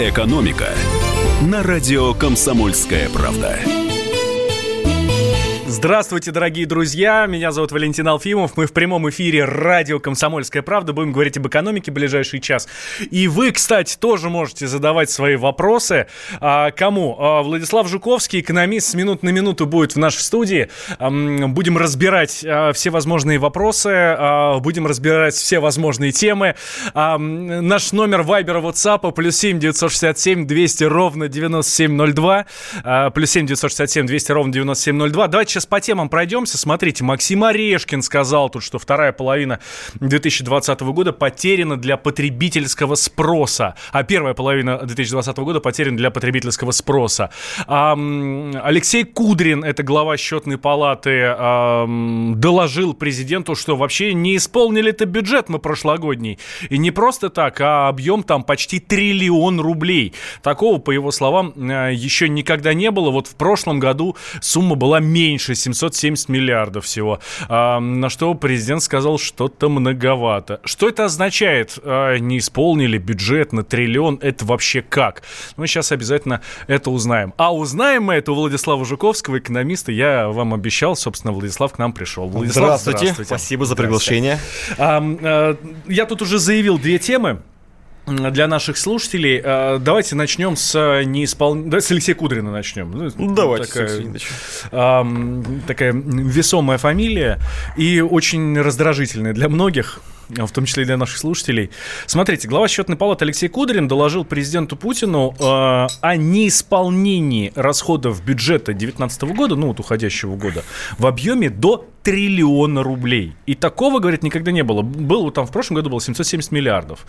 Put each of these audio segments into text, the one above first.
«Экономика» на радио «Комсомольская правда». Здравствуйте, дорогие друзья. Меня зовут Валентин Алфимов. Мы в прямом эфире радио «Комсомольская правда». Будем говорить об экономике в ближайший час. И вы, кстати, тоже можете задавать свои вопросы. А, кому? А, Владислав Жуковский, экономист, с минут на минуту будет в нашей студии. А, будем разбирать а, все возможные вопросы. А, будем разбирать все возможные темы. А, наш номер Вайбера, WhatsApp плюс 7 967 200 ровно 9702. А, плюс 7 967 200 ровно 9702. Давайте сейчас по темам пройдемся. Смотрите, Максим Орешкин сказал тут, что вторая половина 2020 года потеряна для потребительского спроса, а первая половина 2020 года потеряна для потребительского спроса. Алексей Кудрин, это глава счетной палаты, доложил президенту, что вообще не исполнили это бюджет мы прошлогодний. И не просто так, а объем там почти триллион рублей. Такого, по его словам, э, еще никогда не было. Вот в прошлом году сумма была меньше, 770 миллиардов всего. А, на что президент сказал, что-то многовато. Что это означает? А, не исполнили бюджет на триллион? Это вообще как? Мы сейчас обязательно это узнаем. А узнаем мы это у Владислава Жуковского, экономиста. Я вам обещал, собственно, Владислав к нам пришел. Владислав, здравствуйте. здравствуйте. Спасибо за приглашение. А, а, я тут уже заявил две темы для наших слушателей. Э, давайте начнем с э, неиспол... да, с Алексея Кудрина начнем. Ну, давайте, такая, такая весомая фамилия и очень раздражительная для многих в том числе и для наших слушателей. Смотрите, глава счетной палаты Алексей Кудрин доложил президенту Путину э, о неисполнении расходов бюджета 2019 года, ну вот уходящего года, в объеме до триллиона рублей. И такого, говорит, никогда не было. Было там в прошлом году было 770 миллиардов.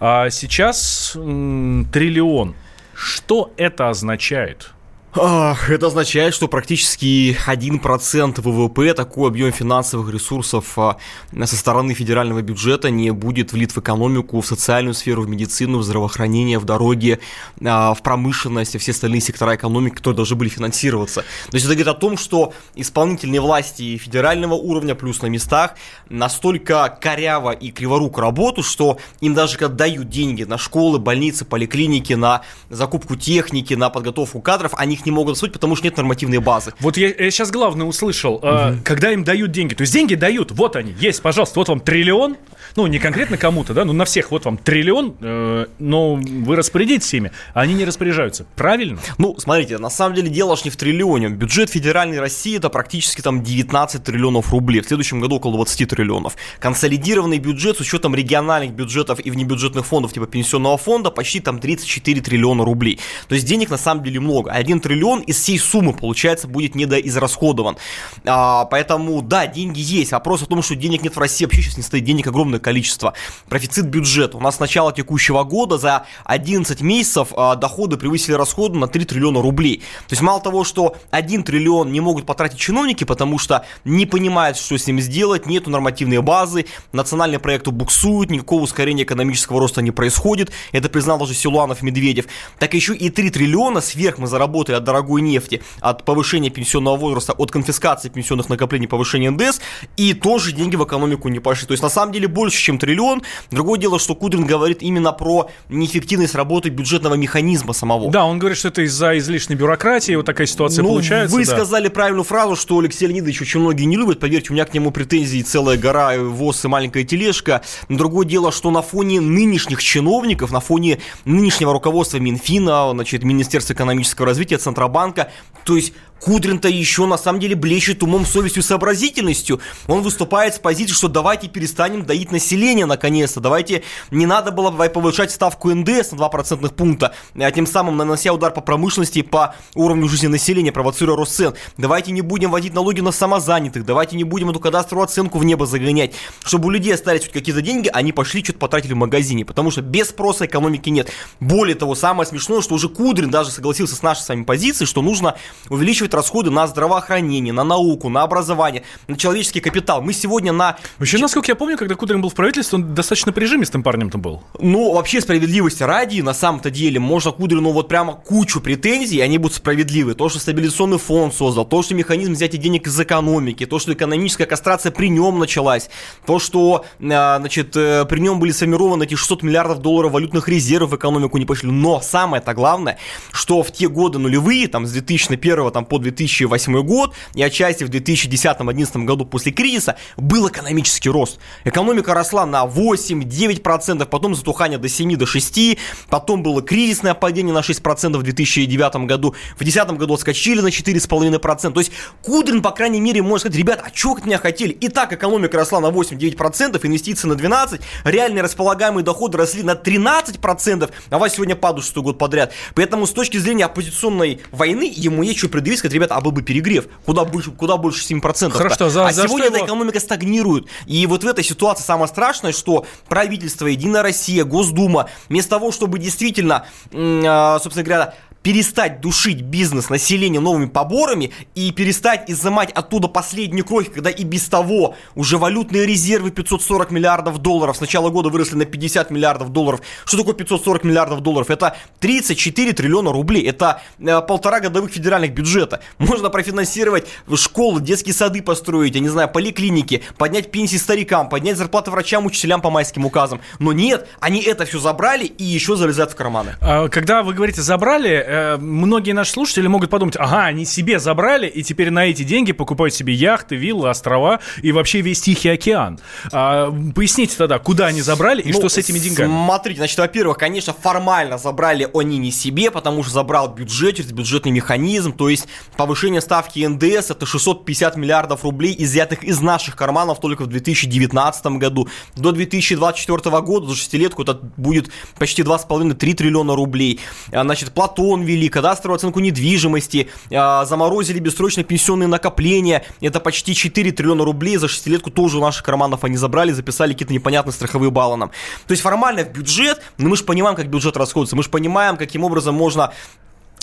А сейчас м, триллион. Что это означает? Это означает, что практически 1% ВВП, такой объем финансовых ресурсов а, со стороны федерального бюджета не будет влит в экономику, в социальную сферу, в медицину, в здравоохранение, в дороги, а, в промышленность, и все остальные сектора экономики, которые должны были финансироваться. То есть это говорит о том, что исполнительные власти федерального уровня, плюс на местах, настолько коряво и криворуко работают, что им даже когда дают деньги на школы, больницы, поликлиники, на закупку техники, на подготовку кадров, они их не могут освоить, потому что нет нормативной базы. Вот я, я сейчас главное услышал, угу. э, когда им дают деньги, то есть деньги дают, вот они, есть, пожалуйста, вот вам триллион, ну, не конкретно кому-то, да, ну, на всех вот вам триллион, э, но вы распорядитесь ими, а они не распоряжаются. Правильно? Ну, смотрите, на самом деле дело аж не в триллионе. Бюджет федеральной России это практически там 19 триллионов рублей. В следующем году около 20 триллионов. Консолидированный бюджет с учетом региональных бюджетов и внебюджетных фондов типа пенсионного фонда почти там 34 триллиона рублей. То есть денег на самом деле много. 1 триллион из всей суммы, получается, будет недоизрасходован. А, поэтому, да, деньги есть. Вопрос о том, что денег нет в России, вообще сейчас не стоит денег огромное количество. Профицит бюджета. У нас с начала текущего года за 11 месяцев а, доходы превысили расходы на 3 триллиона рублей. То есть мало того, что 1 триллион не могут потратить чиновники, потому что не понимают, что с ним сделать, нету нормативной базы, национальные проекты буксуют, никакого ускорения экономического роста не происходит. Это признал даже Силуанов Медведев. Так еще и 3 триллиона сверх мы заработали от дорогой нефти, от повышения пенсионного возраста, от конфискации пенсионных накоплений, повышения НДС, и тоже деньги в экономику не пошли. То есть на самом деле больше чем триллион. Другое дело, что Кудрин говорит именно про неэффективность работы бюджетного механизма самого. Да, он говорит, что это из-за излишней бюрократии вот такая ситуация ну, получается. Вы да. сказали правильную фразу, что Алексей Леонидович очень многие не любят. Поверьте, у меня к нему претензий целая гора, ВОЗ и маленькая тележка. Другое дело, что на фоне нынешних чиновников, на фоне нынешнего руководства Минфина, значит, Министерства экономического развития, Центробанка, то есть Кудрин-то еще на самом деле блещет умом, совестью, сообразительностью. Он выступает с позиции, что давайте перестанем доить население наконец-то. Давайте не надо было повышать ставку НДС на 2 процентных пункта, а тем самым нанося удар по промышленности, по уровню жизни населения, провоцируя рост цен. Давайте не будем вводить налоги на самозанятых, давайте не будем эту кадастровую оценку в небо загонять. Чтобы у людей остались хоть какие-то деньги, они пошли, что-то потратили в магазине, потому что без спроса экономики нет. Более того, самое смешное, что уже Кудрин даже согласился с нашей с вами позицией, что нужно увеличивать увеличивать расходы на здравоохранение, на науку, на образование, на человеческий капитал. Мы сегодня на... Вообще, насколько я помню, когда Кудрин был в правительстве, он достаточно прижимистым парнем-то был. Ну, вообще, справедливости ради, на самом-то деле, можно Кудрину вот прямо кучу претензий, они будут справедливы. То, что стабилизационный фонд создал, то, что механизм взятия денег из экономики, то, что экономическая кастрация при нем началась, то, что, а, значит, э, при нем были сформированы эти 600 миллиардов долларов валютных резервов в экономику не пошли. Но самое-то главное, что в те годы нулевые, там, с 2001 там, по 2008 год, и отчасти в 2010-2011 году после кризиса, был экономический рост. Экономика росла на 8-9%, потом затухание до 7 до 6, потом было кризисное падение на 6% в 2009 году, в 2010 году отскочили на 4,5%. То есть Кудрин, по крайней мере, может сказать, ребята, а что от меня хотели? И так экономика росла на 8-9%, инвестиции на 12%, реальные располагаемые доходы росли на 13%, а вас сегодня падают что год подряд. Поэтому с точки зрения оппозиционной войны, ему есть что предъявить, сказать, ребята, а был бы перегрев, куда больше, куда больше 7%. Хорошо, за, а за сегодня эта его... экономика стагнирует. И вот в этой ситуации самое страшное, что правительство, Единая Россия, Госдума, вместо того, чтобы действительно, а, собственно говоря, перестать душить бизнес населения новыми поборами и перестать изымать оттуда последнюю кровь, когда и без того уже валютные резервы 540 миллиардов долларов с начала года выросли на 50 миллиардов долларов. Что такое 540 миллиардов долларов? Это 34 триллиона рублей. Это э, полтора годовых федеральных бюджета. Можно профинансировать школы, детские сады построить, я не знаю, поликлиники, поднять пенсии старикам, поднять зарплаты врачам, учителям по майским указам. Но нет, они это все забрали и еще залезают в карманы. А, когда вы говорите «забрали», э, многие наши слушатели могут подумать, ага, они себе забрали, и теперь на эти деньги покупают себе яхты, виллы, острова и вообще весь Тихий океан. А, поясните тогда, куда они забрали и Ну, что с этими деньгами? Смотрите, значит, во-первых, конечно, формально забрали они не себе, потому что забрал бюджет через бюджетный механизм, то есть повышение ставки НДС это 650 миллиардов рублей, изъятых из наших карманов только в 2019 году. До 2024 года, за шестилетку, это будет почти 2,5-3 триллиона рублей. А, Значит, Платон ввели, кадастровую оценку недвижимости, а, заморозили бессрочные пенсионные накопления, это почти 4 триллиона рублей, за шестилетку тоже у наших карманов они забрали, записали какие-то непонятные страховые баллы нам. То есть формально в бюджет, но мы же понимаем, как бюджет расходуется, мы же понимаем, каким образом можно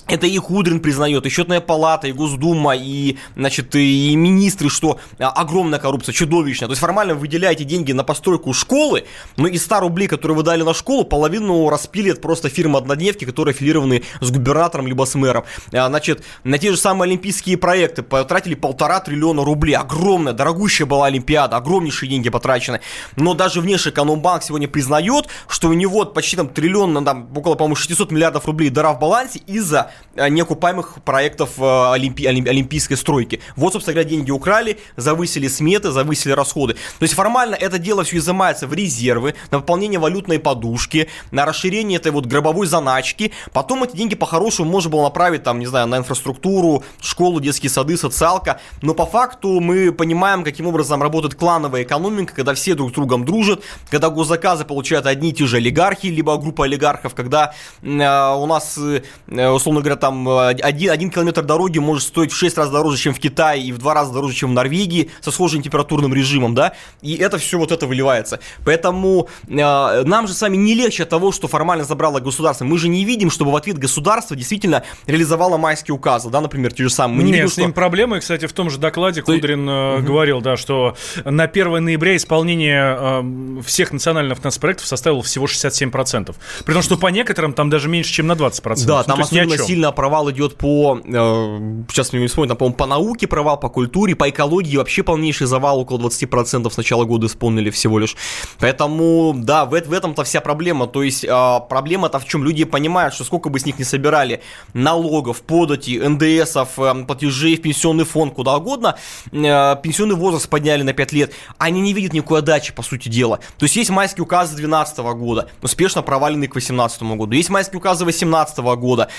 это и Кудрин признает, и счетная палата, и Госдума, и, значит, и министры, что а, огромная коррупция, чудовищная. То есть формально вы выделяете деньги на постройку школы, но из 100 рублей, которые вы дали на школу, половину распилит просто фирма однодневки, которые аффилированы с губернатором либо с мэром. А, Значит, на те же самые олимпийские проекты потратили полтора триллиона рублей. Огромная, дорогущая была Олимпиада, огромнейшие деньги потрачены. Но даже внешэкономбанк сегодня признает, что у него почти там триллион, там около, по-моему, 600 миллиардов рублей дыра в балансе из-за э, неокупаемых проектов э, олимпи- олим- олимпийской стройки. Вот, собственно говоря, деньги украли, завысили сметы, завысили расходы. То есть формально это дело все изымается в резервы, на пополнение валютной подушки, на расширение этой вот гробовой заначки. Потом эти деньги по-хорошему можно было направить, там, не знаю, на инфраструктуру, школу, детские сады, социалка. Но по факту мы понимаем, каким образом работает клановая экономика, когда все друг с другом дружат, когда госзаказы получают одни и те же олигархи, либо группа олигархов, когда э, у нас, э, условно говоря, там э, один, один километр дороги может стоить в 6 раз дороже, чем в Китае, и в 2 раза дороже, чем в Норвегии, со схожим температурным режимом, да, и это все вот это выливается. Поэтому э, нам же с вами не легче от того, что формально забрало государство. Мы же не видим, чтобы в ответ государство действительно реализовало майские указы, да, например, те же самые. Мы не Нет, видим, с ним что... проблемы. Кстати, в том же докладе Кудрин э, говорил, да, что на 1 ноября исполнение э, всех национальных нацпроектов составило всего 67%. При том, что по некоторым там даже меньше, чем на 20%. Да, Ну, там особенно. Сильно провал идет по, э, сейчас не вспомню, там, по-моему, по науке провал, по культуре, по экологии вообще полнейший завал, около 20% с начала года исполнили всего лишь. Поэтому, да, в, в этом-то вся проблема. То есть э, проблема-то в чем? Люди понимают, что сколько бы с них не собирали налогов, подати, НДСов, э, платежей в пенсионный фонд, куда угодно, э, пенсионный возраст подняли на 5 лет, они не видят никакой отдачи, по сути дела. То есть есть майские указы 2012 года, успешно проваленные к 2018 году. Есть майские указы 2018 года,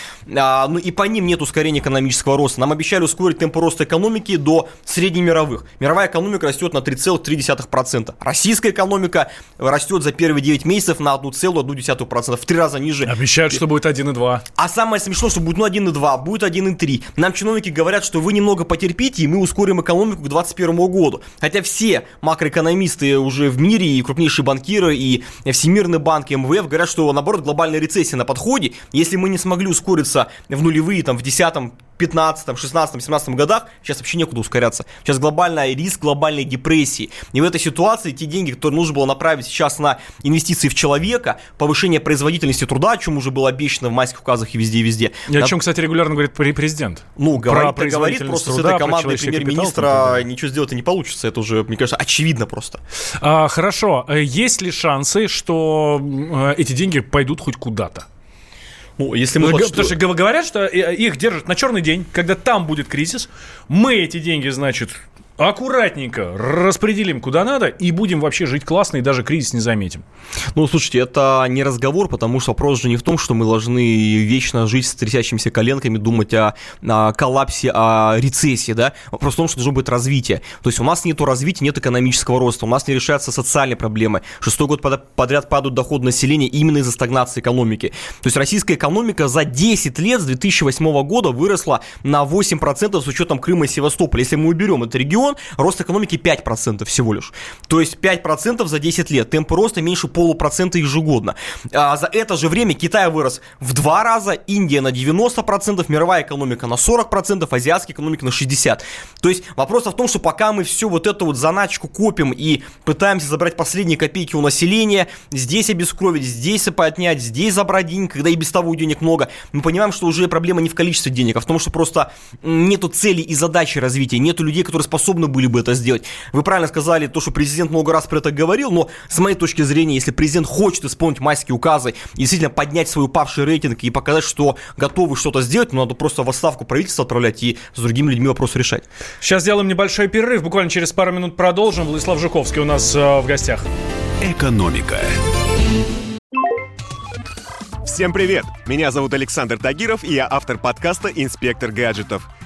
а, ну и по ним нет ускорения экономического роста. Нам обещали ускорить темпы роста экономики до среднемировых. Мировая экономика растет на 3,3%. Российская экономика растет за первые 9 месяцев на 1,1%, в три раза ниже. Обещают, что будет 1,2. А самое смешное, что будет ну 1,2, будет 1,3. Нам чиновники говорят, что вы немного потерпите, и мы ускорим экономику к 2021 году. Хотя все макроэкономисты уже в мире, и крупнейшие банкиры, и Всемирный банк, и МВФ говорят, что наоборот глобальная рецессия на подходе. Если мы не смогли ускориться в нулевые, там, в десятом 15, 16, 17 годах сейчас вообще некуда ускоряться. Сейчас глобальный риск глобальной депрессии. И в этой ситуации те деньги, которые нужно было направить сейчас на инвестиции в человека, повышение производительности труда, о чем уже было обещано в майских указах и везде и везде. И о чем, кстати, регулярно говорит президент. Ну, говорит, говорит, просто труда, с этой командой премьер-министра ничего сделать и не получится. Это уже, мне кажется, очевидно просто. А, хорошо. Э, есть ли шансы, что э, эти деньги пойдут хоть куда-то? Ну, если мы... Потому что говорят, что э, их держат на черный день, когда там будет кризис. Мы эти деньги, значит, аккуратненько распределим куда надо и будем вообще жить классно и даже кризис не заметим. Ну, слушайте, это не разговор, потому что вопрос же не в том, что мы должны вечно жить с трясящимися коленками, думать о, о коллапсе, о рецессии, да? Вопрос в том, что должно быть развитие. То есть у нас нет развития, нет экономического роста, у нас не решаются социальные проблемы. Шестой год подряд падают доходы населения именно из-за стагнации экономики. То есть российская экономика за 10 лет с 2008 года выросла на 8% с учетом Крыма и Севастополя. Если мы уберем этот регион, регион, рост экономики 5% всего лишь. То есть 5% за 10 лет, темпы роста меньше полупроцента ежегодно. А за это же время Китай вырос в два раза, Индия на 90%, мировая экономика на 40%, азиатская экономика на 60%. То есть вопрос в том, что пока мы все вот эту вот заначку копим и пытаемся забрать последние копейки у населения, здесь обескровить, здесь поднять, здесь забрать денег, когда и без того денег много, мы понимаем, что уже проблема не в количестве денег, а в том, что просто нету цели и задачи развития, нету людей, которые способны способны были бы это сделать. Вы правильно сказали то, что президент много раз про это говорил, но с моей точки зрения, если президент хочет исполнить майские указы и действительно поднять свой упавший рейтинг и показать, что готовы что-то сделать, ну, надо просто в отставку правительства отправлять и с другими людьми вопрос решать. Сейчас сделаем небольшой перерыв, буквально через пару минут продолжим. Владислав Жуковский у нас э, в гостях. Экономика. Всем привет! Меня зовут Александр Тагиров, и я автор подкаста «Инспектор гаджетов».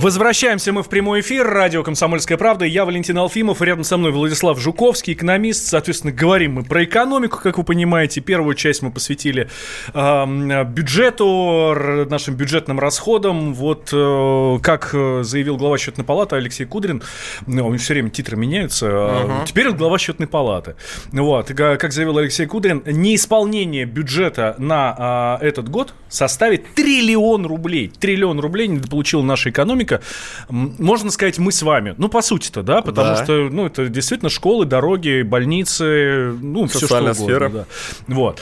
Возвращаемся мы в прямой эфир. Радио «Комсомольская правда». Я Валентин Алфимов. Рядом со мной Владислав Жуковский, экономист. Соответственно, говорим мы про экономику, как вы понимаете. Первую часть мы посвятили э, бюджету, нашим бюджетным расходам. Вот э, как заявил глава счетной палаты Алексей Кудрин, ну, у него все время титры меняются. Uh-huh. Теперь он глава счетной палаты. Вот. Как заявил Алексей Кудрин, неисполнение бюджета на э, этот год составит триллион рублей. Триллион рублей не получила наша экономика экономика, можно сказать, мы с вами. Ну, по сути-то, да, потому да. что, ну, это действительно школы, дороги, больницы, ну, все что угодно. Сфера. Да. Вот.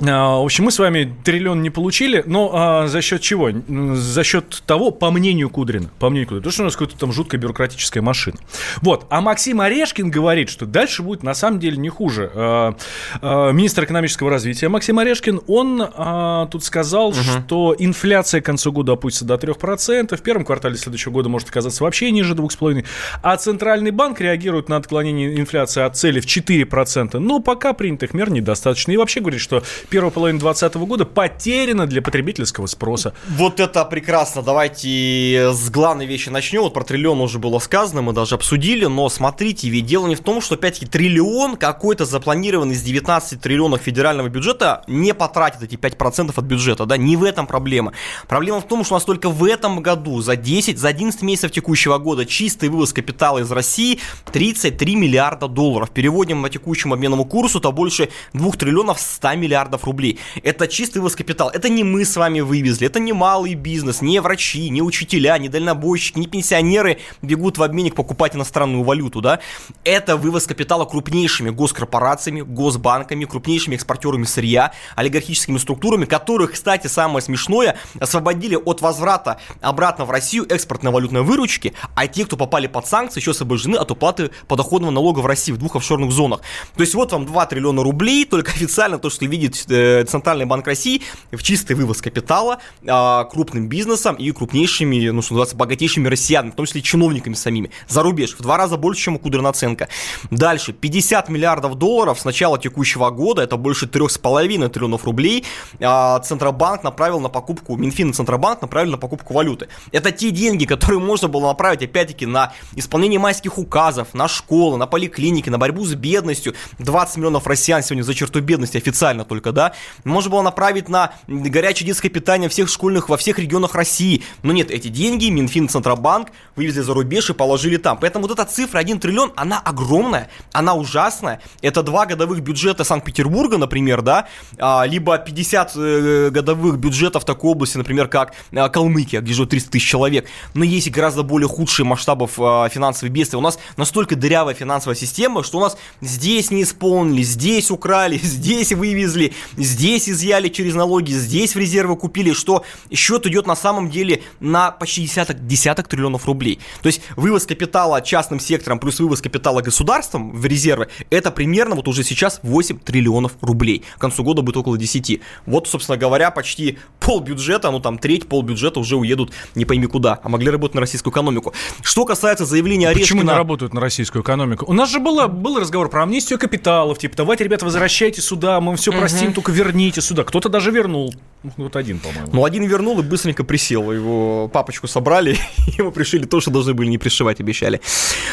А, в общем, мы с вами триллион не получили, но а, за счет чего? За счет того, по мнению Кудрина, по мнению Кудрина, то, что у нас какая-то там жуткая бюрократическая машина. Вот. А Максим Орешкин говорит, что дальше будет на самом деле не хуже. А, а, министр экономического развития Максим Орешкин, он а, тут сказал, угу. что инфляция к концу года опустится до 3%, в первом квартале следующего года может оказаться вообще ниже 2,5%, а Центральный банк реагирует на отклонение инфляции от цели в 4%, но пока принятых мер недостаточно. И вообще говорит, что первая половина 2020 года потеряна для потребительского спроса. Вот это прекрасно. Давайте с главной вещи начнем. Вот про триллион уже было сказано, мы даже обсудили, но смотрите, ведь дело не в том, что опять-таки триллион какой-то запланированный из 19 триллионов федерального бюджета не потратит эти 5% от бюджета, да, не в этом проблема. Проблема в том, что у нас только в этом году за 10, за 11 месяцев текущего года чистый вывоз капитала из России 33 миллиарда долларов. Переводим на текущему обменному курсу, то больше 2 триллионов 100 миллиардов миллиардов рублей. Это чистый вывоз капитала. Это не мы с вами вывезли, это не малый бизнес, не врачи, не учителя, не дальнобойщики, не пенсионеры бегут в обменник покупать иностранную валюту, да. Это вывоз капитала крупнейшими госкорпорациями, госбанками, крупнейшими экспортерами сырья, олигархическими структурами, которых, кстати, самое смешное, освободили от возврата обратно в Россию экспортной валютной выручки, а те, кто попали под санкции, еще освобождены от уплаты подоходного налога в России в двух офшорных зонах. То есть вот вам 2 триллиона рублей, только официально то, что видите э, Центральный банк России в чистый вывоз капитала а, крупным бизнесом и крупнейшими, ну, что называется, богатейшими россиянами, в том числе чиновниками самими, за рубеж, в два раза больше, чем у Кудрина наценка. Дальше, 50 миллиардов долларов с начала текущего года, это больше 3,5 триллионов рублей, а, Центробанк направил на покупку, Минфин и Центробанк направили на покупку валюты. Это те деньги, которые можно было направить, опять-таки, на исполнение майских указов, на школы, на поликлиники, на борьбу с бедностью. 20 миллионов россиян сегодня за черту бедности официально только, да. Можно было направить на горячее детское питание всех школьных во всех регионах России. Но нет, эти деньги Минфин Центробанк вывезли за рубеж и положили там. Поэтому вот эта цифра 1 триллион, она огромная, она ужасная. Это два годовых бюджета Санкт-Петербурга, например, да, а, либо 50 э, годовых бюджетов такой области, например, как э, Калмыкия, где живет 300 тысяч человек. Но есть гораздо более худшие масштабов а, финансовых бедствий. У нас настолько дырявая финансовая система, что у нас здесь не исполнили, здесь украли, здесь вывезли, здесь изъяли через налоги, здесь в резервы купили, что счет идет на самом деле на почти десяток, десяток триллионов рублей. То есть вывоз капитала частным сектором плюс вывоз капитала государством в резервы, это примерно вот уже сейчас 8 триллионов рублей. К концу года будет около 10. Вот, собственно говоря, почти пол бюджета, ну там треть, пол бюджета уже уедут не пойми куда, а могли работать на российскую экономику. Что касается заявления Орешкина... Почему не работают на российскую экономику? У нас же было, был разговор про амнистию капиталов, типа, давайте, ребята, возвращайте сюда, мы все простим, угу. только верните сюда. Кто-то даже вернул. Вот один, по-моему. Ну, один вернул и быстренько присел. Его папочку собрали, ему пришили то, что должны были не пришивать, обещали.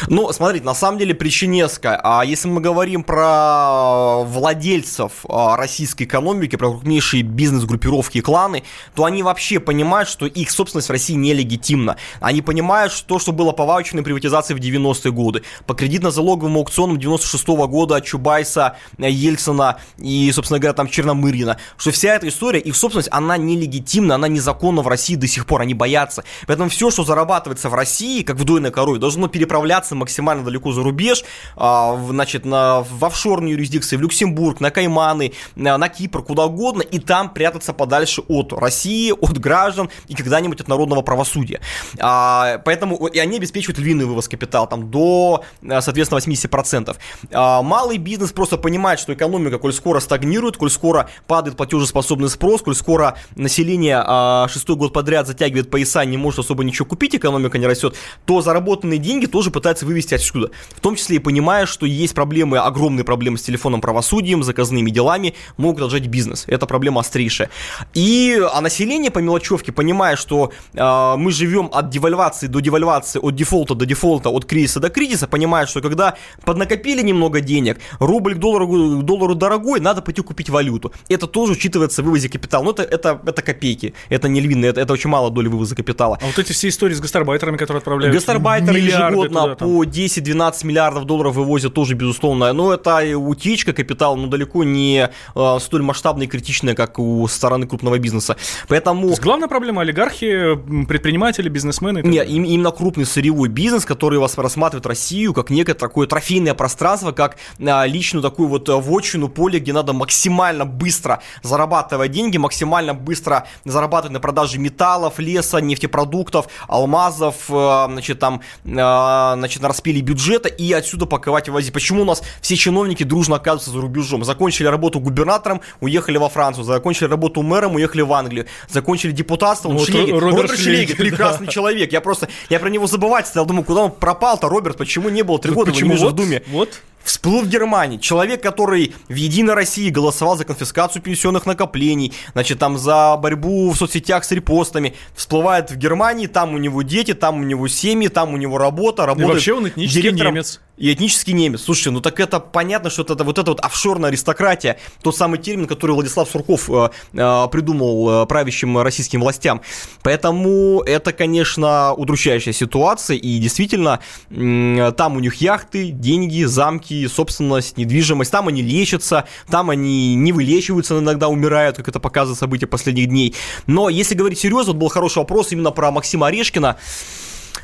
Но, смотрите, на самом деле причинеска. А если мы говорим про владельцев а, российской экономики, про крупнейшие бизнес-группировки и кланы, то они вообще понимают, что их собственность в России нелегитимна. Они понимают, что то, что было по ваучерной приватизации в 90-е годы, по кредитно-залоговым аукционам 96 -го года от Чубайса, Ельцина и, собственно говоря, там Черномырина, что вся эта история, их собственность, она нелегитимна, она незаконна в России до сих пор, они боятся. Поэтому все, что зарабатывается в России, как в дойной корове, должно переправляться максимально далеко за рубеж, а, значит, на, в офшорные юрисдикции, в Люксембург, на Кайманы, на Кипр, куда угодно, и там прятаться подальше от России, от граждан и когда-нибудь от народного правосудия. А, поэтому и они обеспечивают львиный вывоз капитала, там, до, соответственно, 80%. А, малый бизнес просто понимает, что экономика, коль скоро стагнирует, коль скоро падает платежеспособный спрос, коль скоро население а, шестой год подряд затягивает пояса, не может особо ничего купить, экономика не растет, то заработанные деньги тоже пытаются вывести отсюда. В том числе и понимая, что есть проблемы, огромные проблемы с телефонным правосудием, заказными делами, могут отжать бизнес. Это проблема острейшая. И, а население по мелочевке, понимая, что э, мы живем от девальвации до девальвации, от дефолта до дефолта, от кризиса до кризиса, понимает, что когда поднакопили немного денег, рубль к доллару, к доллару дорогой, надо пойти купить валюту. Это тоже учитывается в вывозе капитала. Но это, это, это копейки, это не львиное, это, это очень мало доли вывоза капитала. А вот эти все истории с гастарбайтерами, которые отправляют Гастарбайтеры ежегодно по 10-12 миллиардов долларов вывозят тоже, безусловно. Но это утечка капитала, но далеко не э, столь масштабная и критичная, как у стороны крупного бизнеса. Поэтому... То есть главная проблема олигархи, предприниматели, бизнесмены? Нет, им, именно крупный сырьевой бизнес, который вас рассматривает Россию как некое такое трофейное пространство, как э, личную такую вот э, вотчину, поле, где надо максимально быстро зарабатывать деньги, максимально быстро зарабатывать на продаже металлов, леса, нефтепродуктов, алмазов, э, значит, там, э, значит, на распиле бюджета и отсюда паковать и возить. Почему у нас все чиновники дружно оказываются за рубежом? Закончили работу губернатором, уехали во Францию, закончили работу мэром, уехали в Англию, закончили депутатство, ну, вот Шлегель. Роберт, Роберт Шлегель, прекрасный да. человек. Я просто, я про него забывать стал, думаю, куда он пропал-то, Роберт, почему не было три года, почему? в Думе? Вот, Всплыл в Германии. Человек, который в Единой России голосовал за конфискацию пенсионных накоплений, значит, там за борьбу в соцсетях с репостами, всплывает в Германии, там у него дети, там у него семьи, там у него работа, работает И вообще он этнический директором... немец и этнический немец. Слушайте, ну так это понятно, что это вот эта вот офшорная аристократия, тот самый термин, который Владислав Сурков э, э, придумал э, правящим российским властям. Поэтому это, конечно, удручающая ситуация, и действительно, э, там у них яхты, деньги, замки, собственность, недвижимость, там они лечатся, там они не вылечиваются, иногда умирают, как это показывает события последних дней. Но если говорить серьезно, вот был хороший вопрос именно про Максима Орешкина.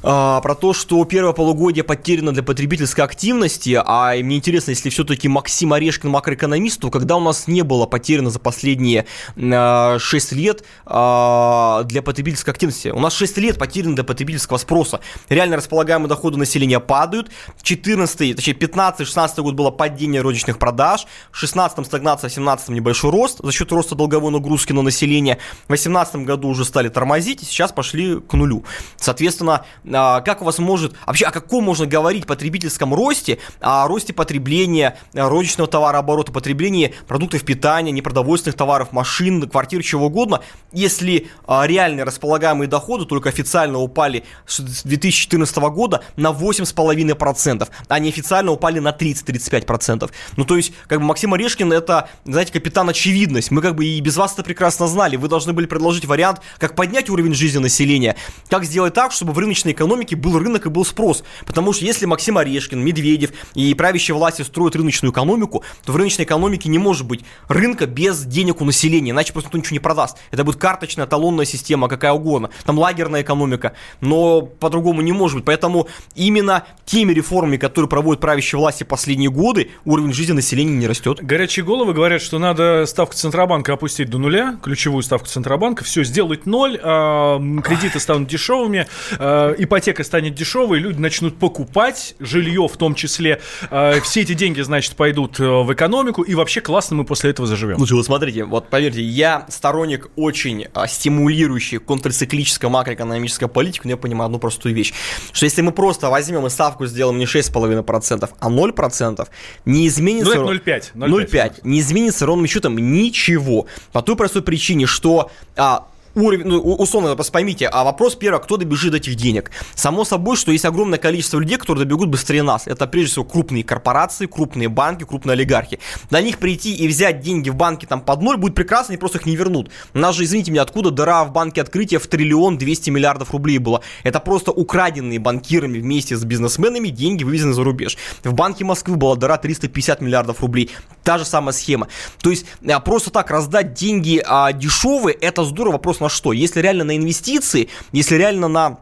А, про то, что первое полугодие потеряно для потребительской активности, а мне интересно, если все-таки Максим Орешкин макроэкономист, то когда у нас не было потеряно за последние а, 6 лет а, для потребительской активности? У нас 6 лет потеряно для потребительского спроса. Реально располагаемые доходы населения падают. 14, точнее 15-16 год было падение розничных продаж, в 16 стагнация, в 17 небольшой рост за счет роста долговой нагрузки на население. В 18 году уже стали тормозить, сейчас пошли к нулю. Соответственно, а, как у вас может, вообще о каком можно говорить потребительском росте, о росте потребления розничного товарооборота, потребления продуктов питания, непродовольственных товаров, машин, квартир, чего угодно, если а, реальные располагаемые доходы только официально упали с 2014 года на 8,5%, а неофициально упали на 30-35%. Ну, то есть, как бы Максим Орешкин это, знаете, капитан очевидность. Мы как бы и без вас это прекрасно знали. Вы должны были предложить вариант, как поднять уровень жизни населения, как сделать так, чтобы в рыночной экономике был рынок и был спрос. Потому что если Максим Орешкин, Медведев и правящие власти строят рыночную экономику, то в рыночной экономике не может быть рынка без денег у населения, иначе просто никто ничего не продаст. Это будет карточная, талонная система, какая угодно. Там лагерная экономика, но по-другому не может быть. Поэтому именно теми реформами, которые проводят правящие власти последние годы, уровень жизни населения не растет. Горячие головы говорят, что надо ставку Центробанка опустить до нуля, ключевую ставку Центробанка, все, сделать ноль, а, кредиты станут дешевыми, а, ипотека станет дешевой, люди начнут покупать жилье в том числе, а, все эти деньги, значит, пойдут э, в экономику, и вообще классно мы после этого заживем. Слушай, вот смотрите, вот поверьте, я сторонник очень стимулирующей контрциклической макроэкономической политики, но я понимаю одну простую вещь, что если мы просто возьмем и ставку сделаем не 6,5%, а 0%, не изменится... Ну, это 0,5. 0,5. Не изменится ровным счетом ничего. По той простой причине, что а, уровень, ну, условно, просто поймите, а вопрос первый, кто добежит до этих денег? Само собой, что есть огромное количество людей, которые добегут быстрее нас. Это прежде всего крупные корпорации, крупные банки, крупные олигархи. До них прийти и взять деньги в банке там под ноль будет прекрасно, они просто их не вернут. У нас же, извините меня, откуда дыра в банке открытия в триллион 200 миллиардов рублей было? Это просто украденные банкирами вместе с бизнесменами деньги вывезены за рубеж. В банке Москвы была дыра 350 миллиардов рублей. Та же самая схема. То есть а, просто так раздать деньги а, дешевые, это здорово, вопрос на что? Если реально на инвестиции, если реально на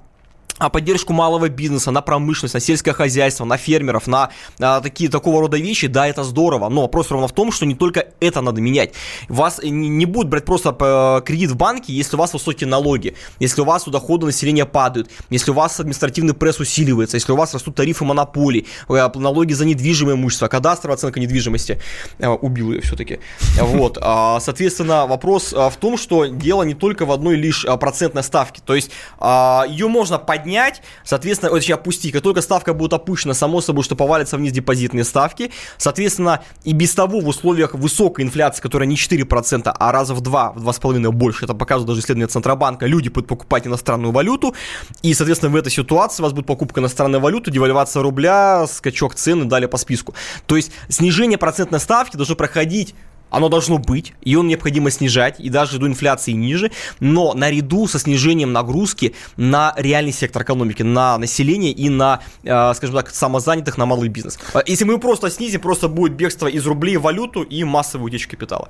а поддержку малого бизнеса, на промышленность, на сельское хозяйство, на фермеров, на, на такие такого рода вещи, да, это здорово. Но вопрос ровно в том, что не только это надо менять. Вас не, не будет брать просто э, кредит в банке, если у вас высокие налоги, если у вас у дохода населения падают, если у вас административный пресс усиливается, если у вас растут тарифы монополий, э, налоги за недвижимое имущество, кадастровая оценка недвижимости. Э, убил ее все-таки. Вот. А, соответственно, вопрос в том, что дело не только в одной лишь процентной ставке. То есть а, ее можно поднять поднять, соответственно, точнее опустить. Как только ставка будет опущена, само собой, что повалятся вниз депозитные ставки, соответственно, и без того в условиях высокой инфляции, которая не 4%, а раза в 2, в 2,5 больше, это показывает даже исследование Центробанка, люди будут покупать иностранную валюту, и, соответственно, в этой ситуации у вас будет покупка иностранной валюты, девальвация рубля, скачок цены, далее по списку. То есть снижение процентной ставки должно проходить оно должно быть, он необходимо снижать, и даже до инфляции ниже, но наряду со снижением нагрузки на реальный сектор экономики, на население и на, э, скажем так, самозанятых, на малый бизнес. А если мы просто снизим, просто будет бегство из рублей в валюту и массовая утечка капитала.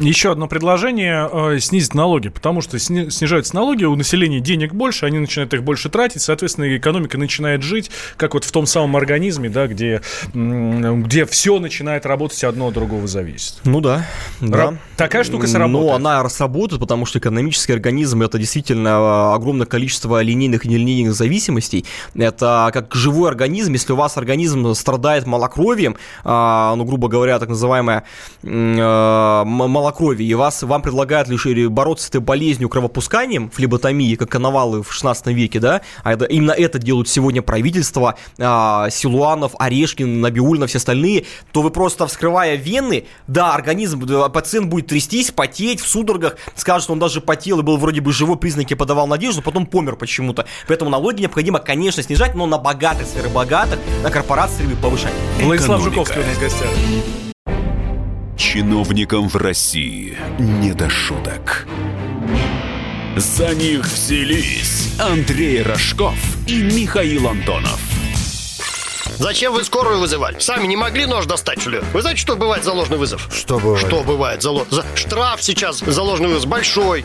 Еще одно предложение э, снизить налоги, потому что сни, снижаются налоги, у населения денег больше, они начинают их больше тратить, соответственно, экономика начинает жить, как вот в том самом организме, да, где, где все начинает работать, одно от другого зависит. Ну да. да. Такая штука сработает. Ну, она сработает, потому что экономический организм это действительно огромное количество линейных и нелинейных зависимостей. Это как живой организм, если у вас организм страдает малокровием, а, ну, грубо говоря, так называемое а, малокровие, малокровие, и вас, вам предлагают лишь бороться с этой болезнью кровопусканием, флеботомией, как коновалы в 16 веке, да, а это, именно это делают сегодня правительство, а, Силуанов, Орешкин, Набиулина, все остальные, то вы просто вскрывая вены, да, организм, пациент будет трястись, потеть в судорогах, скажет, что он даже потел и был вроде бы живой, признаки подавал надежду, потом помер почему-то. Поэтому налоги необходимо, конечно, снижать, но на богатых сферы богатых, на корпорации повышать. Владислав Жуковский у нас в гостях. Чиновникам в России не до шуток. За них взялись Андрей Рожков и Михаил Антонов. Зачем вы скорую вызывали? Сами не могли нож достать, что ли? Вы знаете, что бывает за ложный вызов? Что бывает? Что бывает за, за... Штраф сейчас за ложный вызов большой.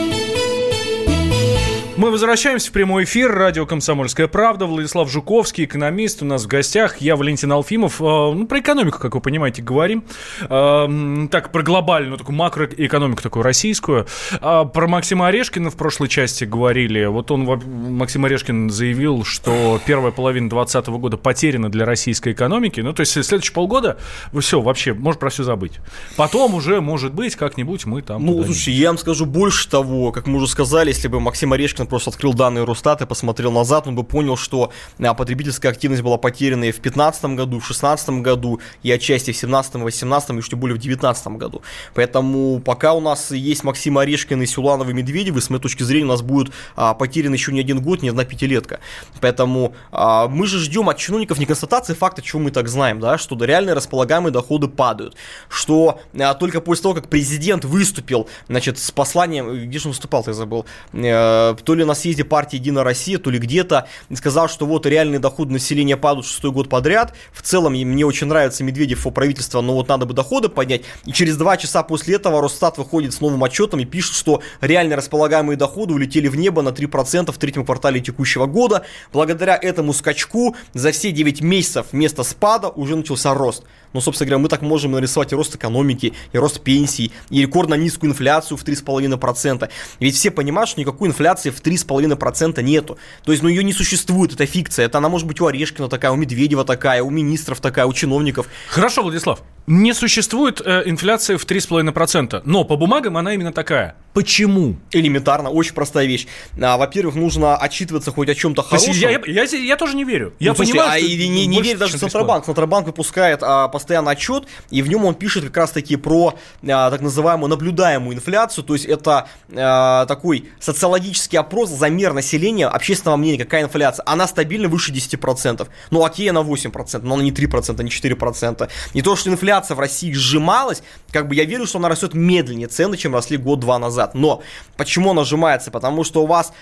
Мы возвращаемся в прямой эфир. Радио «Комсомольская правда». Владислав Жуковский, экономист, у нас в гостях. Я Валентин Алфимов. Э, ну, про экономику, как вы понимаете, говорим. Э, так, про глобальную, такую макроэкономику, такую российскую. А про Максима Орешкина в прошлой части говорили. Вот он, Максим Орешкин заявил, что первая половина 2020 года потеряна для российской экономики. Ну, то есть, следующие полгода, все, вообще, можно про все забыть. Потом уже, может быть, как-нибудь мы там... Ну, слушай, я вам скажу больше того, как мы уже сказали, если бы Максим Орешкин просто открыл данные Росстата и посмотрел назад, он бы понял, что а, потребительская активность была потеряна и в 2015 году, в 2016 году, и отчасти в 2017, 2018 и тем более в 2019 году. Поэтому пока у нас есть Максим Орешкин и Сюланов и Медведевы, с моей точки зрения, у нас будет а, потерян еще не один год, не одна пятилетка. Поэтому а, мы же ждем от чиновников не констатации факта, чего мы так знаем, да, что реальные располагаемые доходы падают, что а, только после того, как президент выступил, значит, с посланием, где же он выступал, я забыл, э, то ли ли на съезде партии «Единая Россия», то ли где-то, сказал, что вот реальные доходы населения падают шестой год подряд. В целом, мне очень нравится Медведев по правительству, но вот надо бы доходы поднять. И через два часа после этого Росстат выходит с новым отчетом и пишет, что реально располагаемые доходы улетели в небо на 3% в третьем квартале текущего года. Благодаря этому скачку за все 9 месяцев вместо спада уже начался рост. Но, собственно говоря, мы так можем нарисовать и рост экономики, и рост пенсий, и рекордно низкую инфляцию в 3,5%. Ведь все понимают, что никакой инфляции в 3,5% нету. То есть, ну, ее не существует, это фикция. Это она может быть у Орешкина такая, у Медведева такая, у министров такая, у чиновников. Хорошо, Владислав. Не существует э, инфляции в 3,5%, но по бумагам она именно такая. Почему? Элементарно, очень простая вещь. А, во-первых, нужно отчитываться хоть о чем-то хорошем. Я, я, я, я тоже не верю. Я ну, понимаю, а и не, не верит даже Центробанк. Центробанк выпускает а, постоянно отчет, и в нем он пишет как раз-таки про а, так называемую наблюдаемую инфляцию. То есть это а, такой социологический опрос, замер населения, общественного мнения, какая инфляция. Она стабильно выше 10%. Ну окей, она 8%, но она не 3%, не 4%. Не то, что инфляция в России сжималась, как бы я верю, что она растет медленнее цены, чем росли год-два назад. Но почему она сжимается? Потому что у вас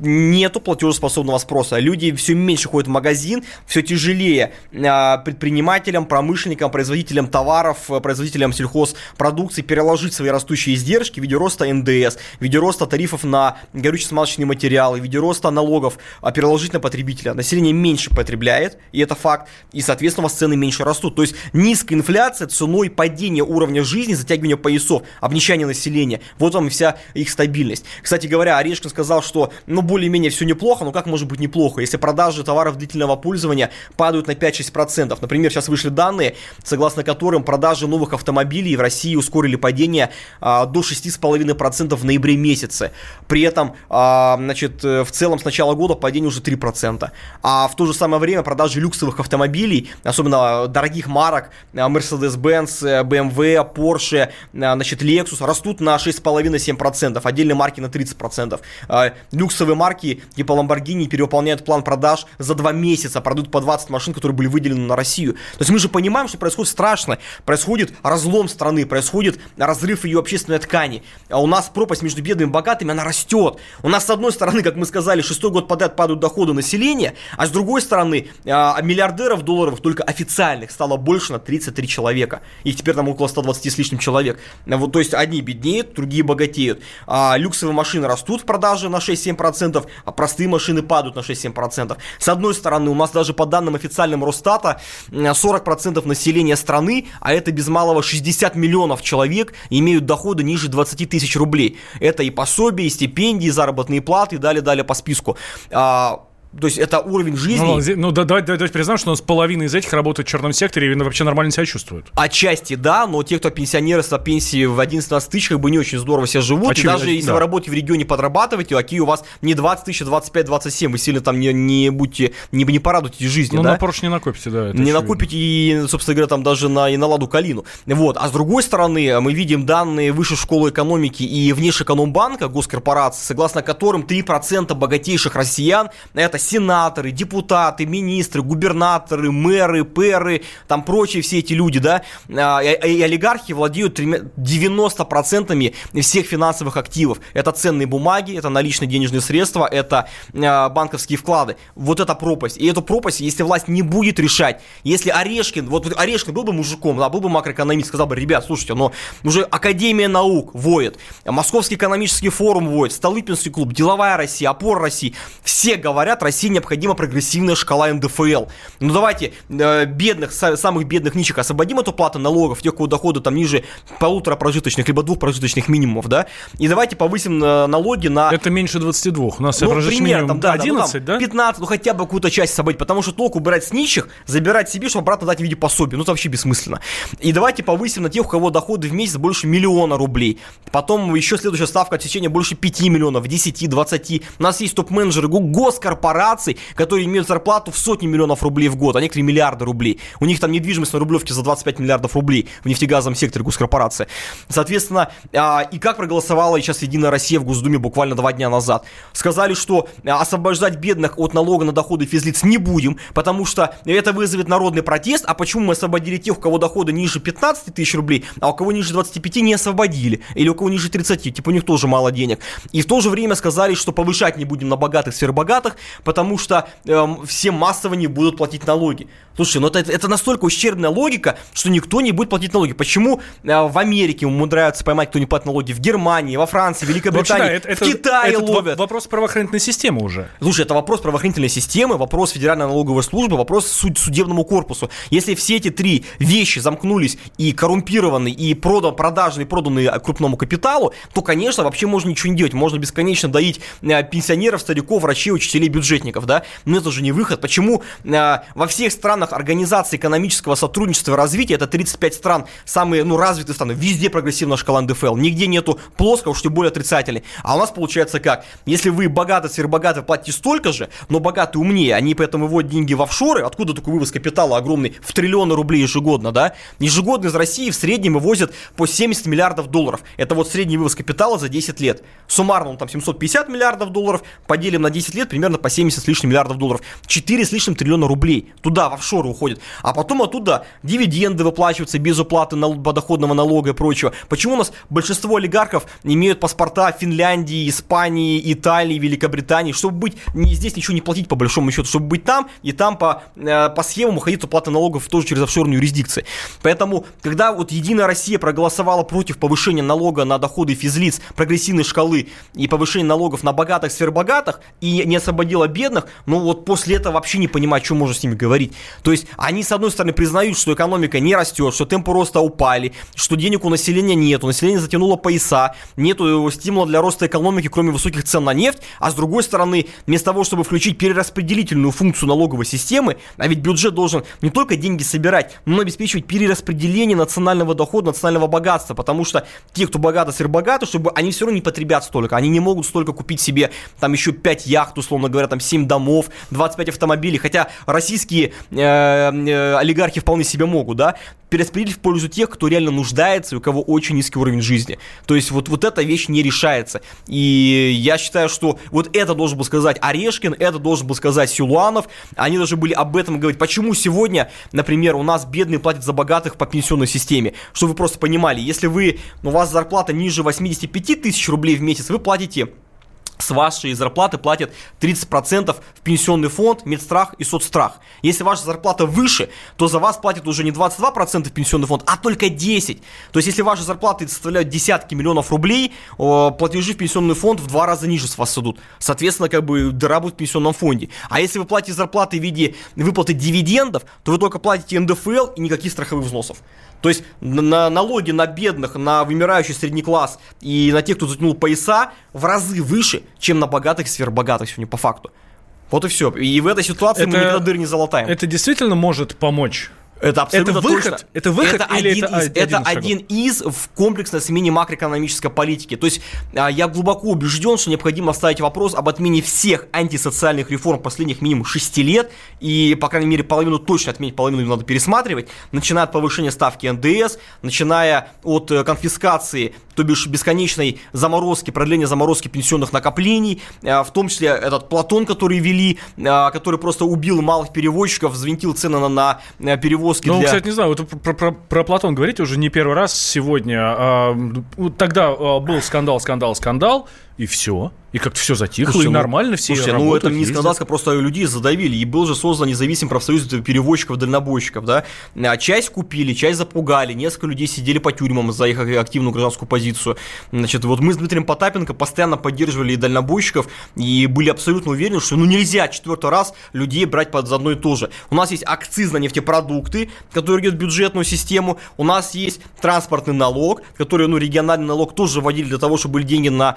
нету платежеспособного спроса. Люди все меньше ходят в магазин, все тяжелее а, предпринимателям, промышленникам, производителям товаров, э, производителям сельхозпродукции переложить свои растущие издержки в виде роста НДС, в виде роста тарифов на горюче-смазочные материалы, в виде роста налогов а, переложить на потребителя. Население меньше потребляет, и это факт, и, соответственно, у вас цены меньше растут. То есть низкая инфляция ценой падения уровня жизни, затягивания поясов, обнищания населения. Вот вам и вся их стабильность. Кстати говоря, Орешкин сказал, что ну, более-менее все неплохо, но как может быть неплохо, если продажи товаров длительного пользования падают на 5-6%? Например, сейчас вышли данные, согласно которым продажи новых автомобилей в России ускорили падение а, до 6,5% в ноябре месяце. При этом, а, значит, э, в целом с начала года падение уже 3%. А в то же самое время продажи люксовых автомобилей, особенно дорогих марок, а, Mercedes-Benz, э, BMW, Porsche, а, значит, Lexus, растут на 6,5-7%, отдельные марки на 30%. А, люксовые марки типа Lamborghini перевыполняют план продаж за два месяца, продают по 20 машин, которые были выделены на Россию. То есть мы же понимаем, что происходит страшно, происходит разлом страны, происходит разрыв ее общественной ткани. А у нас пропасть между бедными и богатыми, она растет. У нас с одной стороны, как мы сказали, шестой год подряд падают доходы населения, а с другой стороны, а, миллиардеров долларовых только официальных стало больше на 33 человека. Их теперь там около 120 с лишним человек. Вот, то есть одни беднеют, другие богатеют. А люксовые машины растут в продаже на 6-7%, 6%, а простые машины падают на 6-7%. С одной стороны, у нас даже по данным официальным Росстата 40% населения страны, а это без малого 60 миллионов человек, имеют доходы ниже 20 тысяч рублей. Это и пособия, и стипендии, и заработные платы, и далее-далее по списку. А, То есть это уровень жизни. Ну, ну да, давайте, давайте признаем, что у нас половина из этих работают в черном секторе и вообще нормально себя чувствуют. Отчасти да, но те, кто пенсионеры с пенсии в 11-12 тысяч, как бы не очень здорово себя живут. Очевидно, и даже если да. вы работаете в регионе, подрабатываете, какие у вас не 20 тысяч, а 25-27, вы сильно там не, не будьте, не, не порадуйтесь жизни, ну, да? на Порш не накопите, да. Не очевидно. накопите и, собственно говоря, там даже на, и на ладу калину. Вот. А с другой стороны, мы видим данные Высшей школы экономики и Внешэкономбанка, госкорпорации, согласно которым 3% богатейших россиян это сенаторы, депутаты, министры, губернаторы, мэры, пэры, там прочие все эти люди, да, а, и, олигархи владеют 90% всех финансовых активов. Это ценные бумаги, это наличные денежные средства, это а, банковские вклады. Вот эта пропасть. И эту пропасть, если власть не будет решать, если Орешкин, вот Орешкин был бы мужиком, да, был бы макроэкономист, сказал бы, ребят, слушайте, но уже Академия наук воет, Московский экономический форум воет, Столыпинский клуб, Деловая Россия, Опора России, все говорят, России необходима прогрессивная шкала НДФЛ. Ну давайте э, бедных, самых бедных нищих освободим от уплаты налогов, тех, у кого доходы там ниже полутора прожиточных, либо двух прожиточных минимумов, да, и давайте повысим э, налоги на... Это меньше 22, у нас ну, прожиточный пример, минимум там, да, 11, да, ну, там, да? 15, ну хотя бы какую-то часть освободить, потому что толку убирать с нищих, забирать себе, чтобы обратно дать в виде пособия, ну это вообще бессмысленно. И давайте повысим на тех, у кого доходы в месяц больше миллиона рублей, потом еще следующая ставка отсечения больше 5 миллионов, 10, 20, у нас есть топ-менеджеры госкорпораций, которые имеют зарплату в сотни миллионов рублей в год, а некоторые миллиарды рублей. У них там недвижимость на Рублевке за 25 миллиардов рублей в нефтегазовом секторе госкорпорации. Соответственно, а, и как проголосовала сейчас Единая Россия в Госдуме буквально два дня назад. Сказали, что а, освобождать бедных от налога на доходы физлиц не будем, потому что это вызовет народный протест. А почему мы освободили тех, у кого доходы ниже 15 тысяч рублей, а у кого ниже 25 не освободили? Или у кого ниже 30, типа у них тоже мало денег. И в то же время сказали, что повышать не будем на богатых, сверхбогатых, потому что э, все массово не будут платить налоги. Слушай, ну это, это настолько ущербная логика, что никто не будет платить налоги. Почему э, в Америке умудряются поймать, кто не платит налоги, в Германии, во Франции, Великобритании, да, это, в Китае это ловят? вопрос правоохранительной системы уже. Слушай, это вопрос правоохранительной системы, вопрос Федеральной налоговой службы, вопрос суд, судебному корпусу. Если все эти три вещи замкнулись и коррумпированы, и продан, продажны, и проданы крупному капиталу, то, конечно, вообще можно ничего не делать. Можно бесконечно доить э, пенсионеров, стариков, врачей, учителей, бюджетников, да? Но это же не выход. Почему э, во всех странах Организации экономического сотрудничества и развития, это 35 стран, самые, ну, развитые страны, везде прогрессивная шкала НДФЛ, нигде нету плоского, что более отрицательной. А у нас получается как? Если вы богаты, сверхбогаты, платите столько же, но богатые умнее, они поэтому выводят деньги в офшоры, откуда такой вывоз капитала огромный, в триллионы рублей ежегодно, да? Ежегодно из России в среднем вывозят по 70 миллиардов долларов. Это вот средний вывоз капитала за 10 лет. Суммарно он там 750 миллиардов долларов, поделим на 10 лет примерно по 70 с лишним миллиардов долларов. 4 с лишним триллиона рублей туда, в офшоры уходит. А потом оттуда дивиденды выплачиваются без уплаты подоходного налога и прочего. Почему у нас большинство олигархов имеют паспорта Финляндии, Испании, Италии, Великобритании, чтобы быть не, здесь ничего не платить по большому счету, чтобы быть там и там по, э, по схемам уходить уплата налогов тоже через офшорные юрисдикции. Поэтому, когда вот Единая Россия проголосовала против повышения налога на доходы физлиц, прогрессивной шкалы и повышения налогов на богатых, сверхбогатых и не освободила бедных, ну вот после этого вообще не понимаю, что можно с ними говорить. То есть они, с одной стороны, признают, что экономика не растет, что темпы роста упали, что денег у населения нету, население затянуло пояса, нету стимула для роста экономики, кроме высоких цен на нефть, а с другой стороны, вместо того, чтобы включить перераспределительную функцию налоговой системы, а ведь бюджет должен не только деньги собирать, но и обеспечивать перераспределение национального дохода, национального богатства, потому что те, кто богаты, сверхбогаты, чтобы они все равно не потребят столько, они не могут столько купить себе там еще 5 яхт, условно говоря, там 7 домов, 25 автомобилей, хотя российские э, э, олигархи вполне себе могут, да, перераспределить в пользу тех, кто реально нуждается и у кого очень низкий уровень жизни. То есть вот, вот эта вещь не решается. И я считаю, что вот это должен был сказать Орешкин, это должен был сказать Силуанов. Они должны были об этом говорить. Почему сегодня, например, у нас бедные платят за богатых по пенсионной системе? Чтобы вы просто понимали, если вы, у вас зарплата ниже 85 тысяч рублей в месяц, вы платите с вашей зарплаты платят 30% в пенсионный фонд, медстрах и соцстрах. Если ваша зарплата выше, то за вас платят уже не 22% в пенсионный фонд, а только 10%. То есть, если ваши зарплаты составляют десятки миллионов рублей, платежи в пенсионный фонд в два раза ниже с вас идут. Соответственно, как бы дыра будет в пенсионном фонде. А если вы платите зарплаты в виде выплаты дивидендов, то вы только платите НДФЛ и никаких страховых взносов. То есть на налоги на бедных, на вымирающий средний класс и на тех, кто затянул пояса, в разы выше, чем на богатых и сверхбогатых сегодня по факту. Вот и все. И в этой ситуации Это- мы никогда дыр не залатаем. Это действительно может помочь? Это абсолютно Это выход? точно. Это выход или один это из, один это один из в комплексной смене макроэкономической политики. То есть а, я глубоко убежден, что необходимо ставить вопрос об отмене всех антисоциальных реформ последних минимум 6 лет. И, по крайней мере, половину точно отменить, половину надо пересматривать. Начиная от повышения ставки НДС, начиная от э, конфискации, то бишь бесконечной заморозки, продления заморозки пенсионных накоплений, э, в том числе этот Платон, который вели, э, который просто убил малых перевозчиков, взвинтил цены на, на э, перевозки Ну, для... кстати, не знаю, вот про, про- про Платон говорите уже не первый раз сегодня. А, тогда а, был скандал, скандал, скандал, и все. И как-то все затихло, Слушайте, и ну, нормально все Слушайте, ну это не ездят. скандал, просто людей задавили. И был же создан независимый профсоюз перевозчиков, дальнобойщиков, да. А Часть купили, часть запугали, несколько людей сидели по тюрьмам за их активную гражданскую позицию. Значит, вот мы с Дмитрием Потапенко постоянно поддерживали и дальнобойщиков и были абсолютно уверены, что ну нельзя четвертый раз людей брать под одно и то же. У нас есть акциз на нефтепродукты, который идет в бюджетную систему, у нас есть транспортный налог, который, ну, региональный налог тоже вводили для того, чтобы были деньги на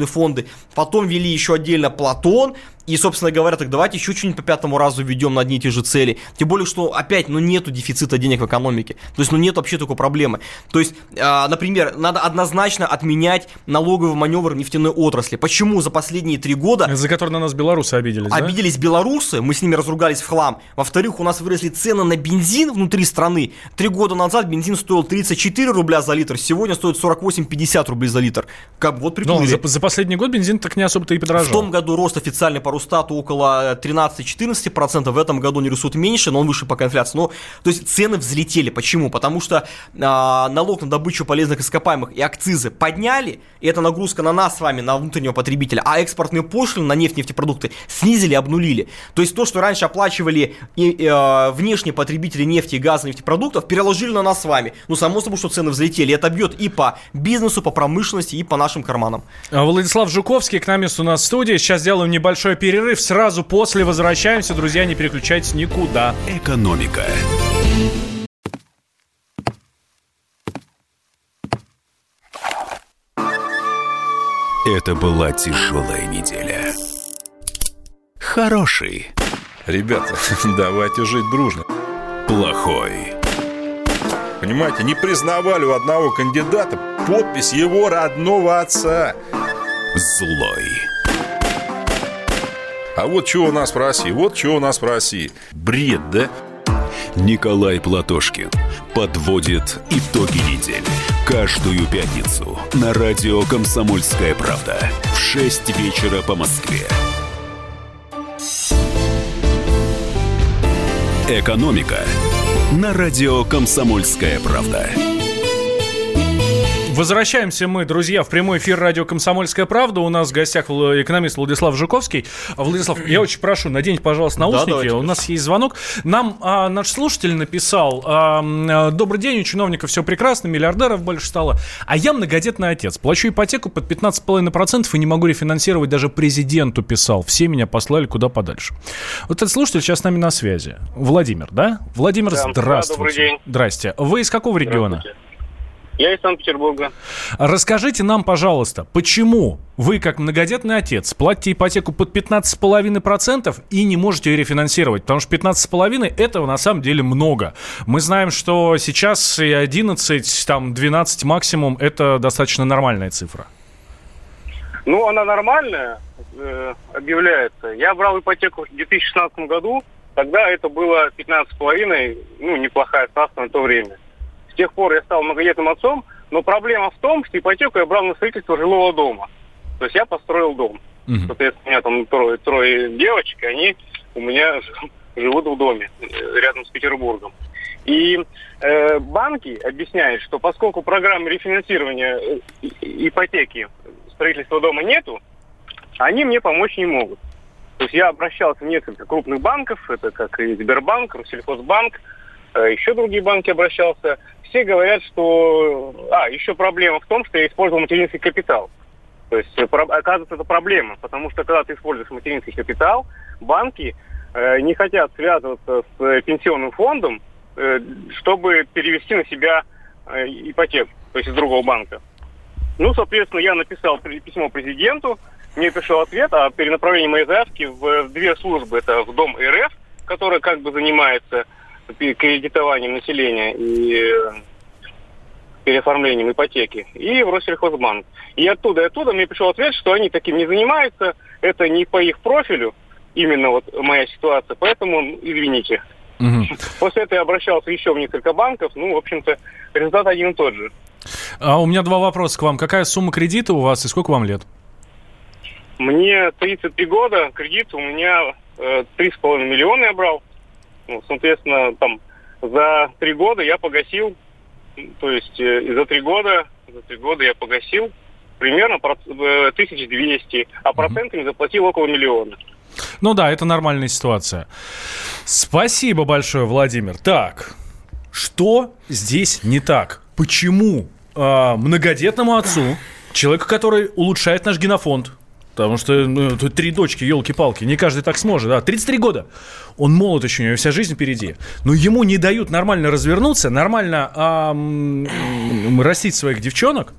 дорожные фонды. Потом ввели еще отдельно Платон, и, собственно говоря, так давайте еще что-нибудь по пятому разу введем на одни и те же цели. Тем более, что опять, ну, нету дефицита денег в экономике. То есть, ну, нет вообще такой проблемы. То есть, а, например, надо однозначно отменять налоговый маневр нефтяной отрасли. Почему за последние три года За который на нас белорусы обиделись, да? Обиделись белорусы, мы с ними разругались в хлам. Во-вторых, у нас выросли цены на бензин внутри страны. Три года назад бензин стоил 34 рубля за литр, сегодня стоит 48-50 рублей за литр. Как вот Ну, приплыли. за, за последний год бензин так не особо-то и подорожал. В том году рост официальный по Росстату около 13-14%, в этом году они растут меньше, но он выше пока инфляции. Но, то есть цены взлетели. Почему? Потому что а, налог на добычу полезных ископаемых и акцизы подняли, и это нагрузка на нас с вами, на внутреннего потребителя, а экспортные пошлины на нефть, нефтепродукты снизили, обнулили. То есть то, что раньше оплачивали и, и, а, внешние потребители нефти, газа, нефтепродуктов, переложили на нас с вами. Ну, само собой, что цены взлетели. Это бьет и по бизнесу, по промышленности, и по нашим карманам. А, Владислав Жуковский к нам у нас в студии. Сейчас сделаем небольшой перерыв. Сразу после возвращаемся. Друзья, не переключайтесь никуда. Экономика. Это была тяжелая неделя. Хороший, Ребята, давайте жить дружно. плохой, Понимаете, не признавали у одного кандидата подпись его родного отца. злой. А вот что у нас в России, вот что у нас в России. Бред, да? Николай Платошкин подводит итоги недели. Каждую пятницу на радио «Комсомольская правда» в 6 вечера по Москве. «Экономика» на радио «Комсомольская правда». Возвращаемся мы, друзья, в прямой эфир радио «Комсомольская правда». У нас в гостях экономист Владислав Жуковский. А, Владислав, я очень прошу, наденьте, пожалуйста, наушники. давайте, У нас есть звонок. Нам а, наш слушатель написал, а, а, добрый день, у чиновников все прекрасно, миллиардеров больше стало. А я многодетный отец. Плачу ипотеку под 15,5% и не могу рефинансировать, даже президенту писал. Все меня послали куда подальше. Вот этот слушатель сейчас с нами на связи. Владимир, да? Владимир, Да, здравствуйте. добрый день. Здрасте. Вы из какого региона? Я из Санкт-Петербурга. Расскажите нам, пожалуйста, почему вы, как многодетный отец, платите ипотеку под 15,5% и не можете ее рефинансировать? Потому что 15,5% этого на самом деле много. Мы знаем, что сейчас и 11, там 12 максимум – это достаточно нормальная цифра. Ну, она нормальная, э, объявляется. Я брал ипотеку в 2016 году. Тогда это было 15,5, ну, неплохая ставка на то время. С тех пор я стал многодетным отцом, но проблема в том, что ипотеку я брал на строительство жилого дома. То есть я построил дом. Мгм. Соответственно, у меня там трое, трое девочек, и они у меня живут в доме э, рядом с Петербургом. И э, банки объясняют, что поскольку программы рефинансирования э, ипотеки строительства дома нету, они мне помочь не могут. То есть я обращался в несколько крупных банков, это как и Сбербанк, Россельхозбанк, еще другие банки обращался. Все говорят, что... А, еще проблема в том, что я использовал материнский капитал. То есть, э, оказывается, это проблема, потому что когда ты используешь материнский капитал, банки э, не хотят связываться с э, пенсионным фондом, э, чтобы перевести на себя э, ипотеку, то есть из другого банка. Ну, соответственно, я написал письмо президенту, мне пришел ответ о перенаправлении моей заявки в две службы. Это в Дом РФ, который как бы занимается кредитованием населения и э, переоформлением ипотеки, и в Россельхозбанк. И оттуда, и оттуда мне пришел ответ, что они таким не занимаются, это не по их профилю, именно вот моя ситуация, поэтому извините. Угу. После этого я обращался еще в несколько банков, ну, в общем-то, результат один и тот же. А у меня два вопроса к вам. Какая сумма кредита у вас и сколько вам лет? Мне 33 года, кредит у меня э, 3,5 миллиона я брал. Ну, соответственно, там за три года я погасил, то есть э, за три года, за три года я погасил примерно 1200, э, а процентами заплатил около миллиона. Ну да, это нормальная ситуация. Спасибо большое, Владимир. Так, что здесь не так? Почему э, многодетному отцу, человеку, который улучшает наш генофонд, Потому что ну, тут три дочки, елки-палки, не каждый так сможет. Да, 33 года. Он молод еще, у него вся жизнь впереди. Но ему не дают нормально развернуться, нормально а, растить своих девчонок.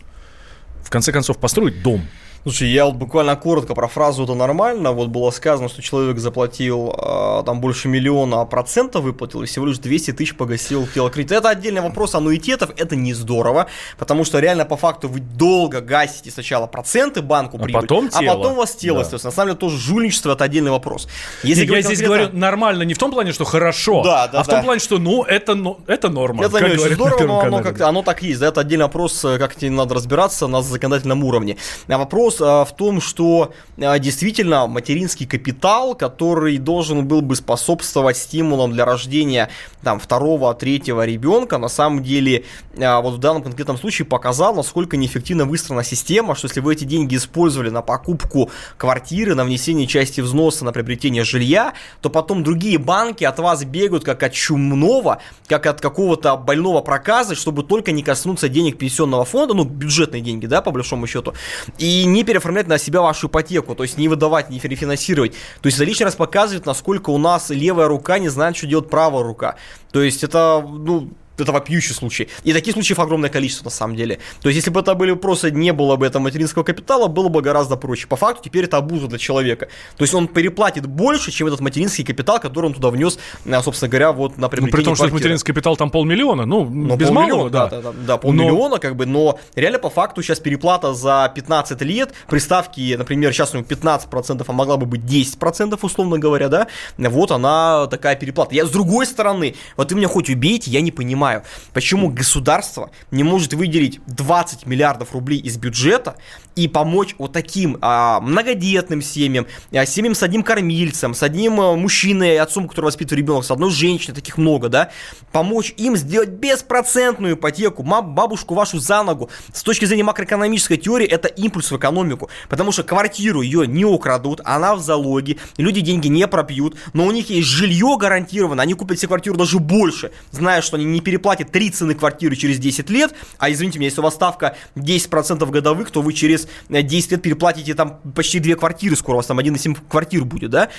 В конце концов, построить дом. Слушай, я вот буквально коротко про фразу «это нормально». Вот было сказано, что человек заплатил э, там больше миллиона, а процентов выплатил, и всего лишь 200 тысяч погасил телокредит. Это отдельный вопрос аннуитетов, это не здорово, потому что реально по факту вы долго гасите сначала проценты банку прибыль, а потом, тело. а потом у вас тело, да. На самом деле тоже жульничество – это отдельный вопрос. Если я здесь говорю нормально не в том плане, что хорошо, да, да, а в том плане, что ну это, ну, это норма. Это не очень здорово, но оно, как, оно так есть. Да, это отдельный вопрос, как тебе надо разбираться на законодательном уровне. А вопрос вопрос а, в том, что а, действительно материнский капитал, который должен был бы способствовать стимулам для рождения там, второго, третьего ребенка, на самом деле а, вот в данном конкретном случае показал, насколько неэффективно выстроена система, что если вы эти деньги использовали на покупку квартиры, на внесение части взноса на приобретение жилья, то потом другие банки от вас бегают как от чумного, как от какого-то больного проказа, чтобы только не коснуться денег пенсионного фонда, ну, бюджетные деньги, да, по большому счету, и не переоформлять на себя вашу ипотеку, то есть не выдавать, не рефинансировать. То есть это лишний раз показывает, насколько у нас левая рука не знает, что делать правая рука. То есть это, ну, это вопиющий случай. И таких случаев огромное количество на самом деле. То есть, если бы это были просто не было бы этого материнского капитала, было бы гораздо проще. По факту теперь это обуза для человека. То есть он переплатит больше, чем этот материнский капитал, который он туда внес, э, собственно говоря, вот на Ну, при том, что материнский капитал там полмиллиона, ну, но без полмиллиона, малого, да. Да, да, да, полмиллиона, но... как бы, но реально по факту сейчас переплата за 15 лет, приставки, например, сейчас у него 15%, а могла бы быть 10%, условно говоря, да, вот она такая переплата. Я с другой стороны, вот ты меня хоть убейте, я не понимаю, понимаю, почему государство не может выделить 20 миллиардов рублей из бюджета и помочь вот таким а, многодетным семьям, а, семьям с одним кормильцем, с одним а, мужчиной, отцом, который воспитывает ребенка, с одной женщиной, таких много, да, помочь им сделать беспроцентную ипотеку, бабушку вашу за ногу. С точки зрения макроэкономической теории, это импульс в экономику, потому что квартиру ее не украдут, она в залоге, люди деньги не пропьют, но у них есть жилье гарантированно, они купят себе квартиру даже больше, зная, что они не переплатят переплатит 3 цены квартиры через 10 лет, а извините меня, если у вас ставка 10% годовых, то вы через 10 лет переплатите там почти 2 квартиры, скоро у вас там 1,7 квартир будет, да,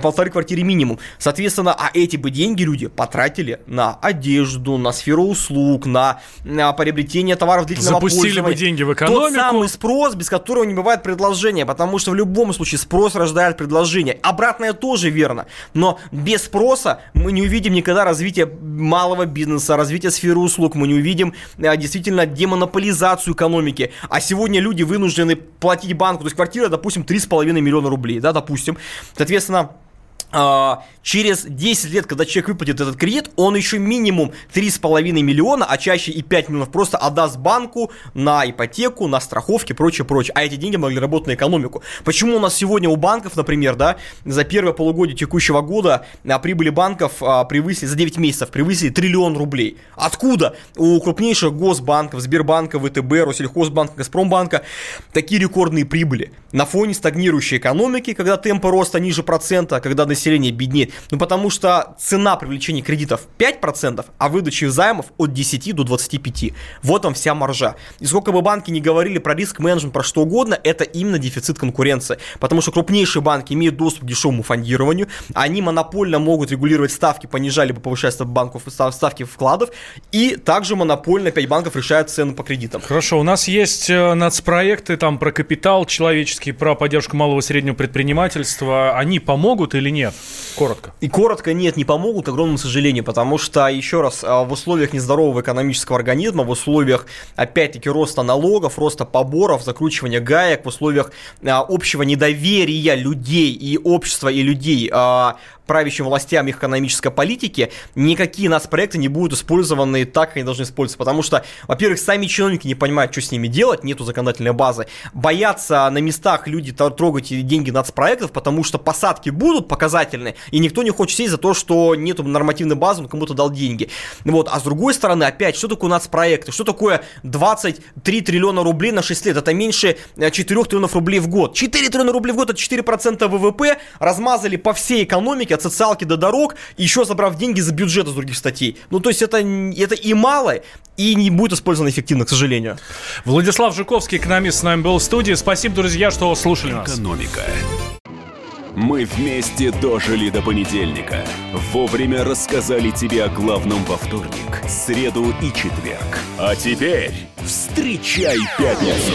полторы квартиры минимум. Соответственно, а эти бы деньги люди потратили на одежду, на сферу услуг, на, на приобретение товаров длительного Запустили пользования. бы деньги в экономику. Тот самый спрос, без которого не бывает предложения, потому что в любом случае спрос рождает предложение. Обратное тоже верно, но без спроса мы не увидим никогда развития малого бизнеса, развития сферы услуг, мы не увидим а, действительно демонополизацию экономики. А сегодня люди вынуждены платить банку, то есть квартира, допустим, 3,5 миллиона рублей, да, допустим. Соответственно, через 10 лет, когда человек выплатит этот кредит, он еще минимум 3,5 миллиона, а чаще и 5 миллионов просто отдаст банку на ипотеку, на страховки, прочее, прочее. А эти деньги могли работать на экономику. Почему у нас сегодня у банков, например, да, за первое полугодие текущего года а, прибыли банков а, превысили, за 9 месяцев превысили триллион рублей. Откуда? У крупнейших госбанков, Сбербанка, ВТБ, Россельхозбанка, Газпромбанка такие рекордные прибыли. На фоне стагнирующей экономики, когда темпы роста ниже процента, когда население беднеет? Ну, потому что цена привлечения кредитов 5%, а выдачи займов от 10 до 25. Вот вам вся маржа. И сколько бы банки не говорили про риск менеджмент, про что угодно, это именно дефицит конкуренции. Потому что крупнейшие банки имеют доступ к дешевому фондированию, они монопольно могут регулировать ставки, понижать либо повышать банков, ставки вкладов, и также монопольно 5 банков решают цены по кредитам. Хорошо, у нас есть э, нацпроекты там про капитал человеческий, про поддержку малого и среднего предпринимательства. Они помогут или нет? Коротко. И коротко нет, не помогут, к огромному сожалению, потому что, еще раз, а, в условиях нездорового экономического организма, в условиях, опять-таки, роста налогов, роста поборов, закручивания гаек, в условиях а, общего недоверия людей и общества, и людей а, правящим властям их экономической политики, никакие нас проекты не будут использованы так, как они должны использоваться. Потому что, во-первых, сами чиновники не понимают, что с ними делать, нету законодательной базы. Боятся на местах люди трогать деньги нацпроектов, потому что посадки будут показательные, и никто не хочет сесть за то, что нету нормативной базы, он кому-то дал деньги. Вот. А с другой стороны, опять, что такое нацпроекты? Что такое 23 триллиона рублей на 6 лет? Это меньше 4 э, триллионов рублей в год. 4 триллиона рублей в год, это 4% ВВП, размазали по всей экономике, от социалки до дорог, еще забрав деньги за бюджет из других статей. Ну, то есть это, это и мало, и не будет использовано эффективно, к сожалению. Владислав Жуковский, экономист, с нами был в студии. Спасибо, друзья, что слушали нас. Экономика. Мы вместе дожили до понедельника. Вовремя рассказали тебе о главном во вторник, среду и четверг. А теперь встречай пятницу!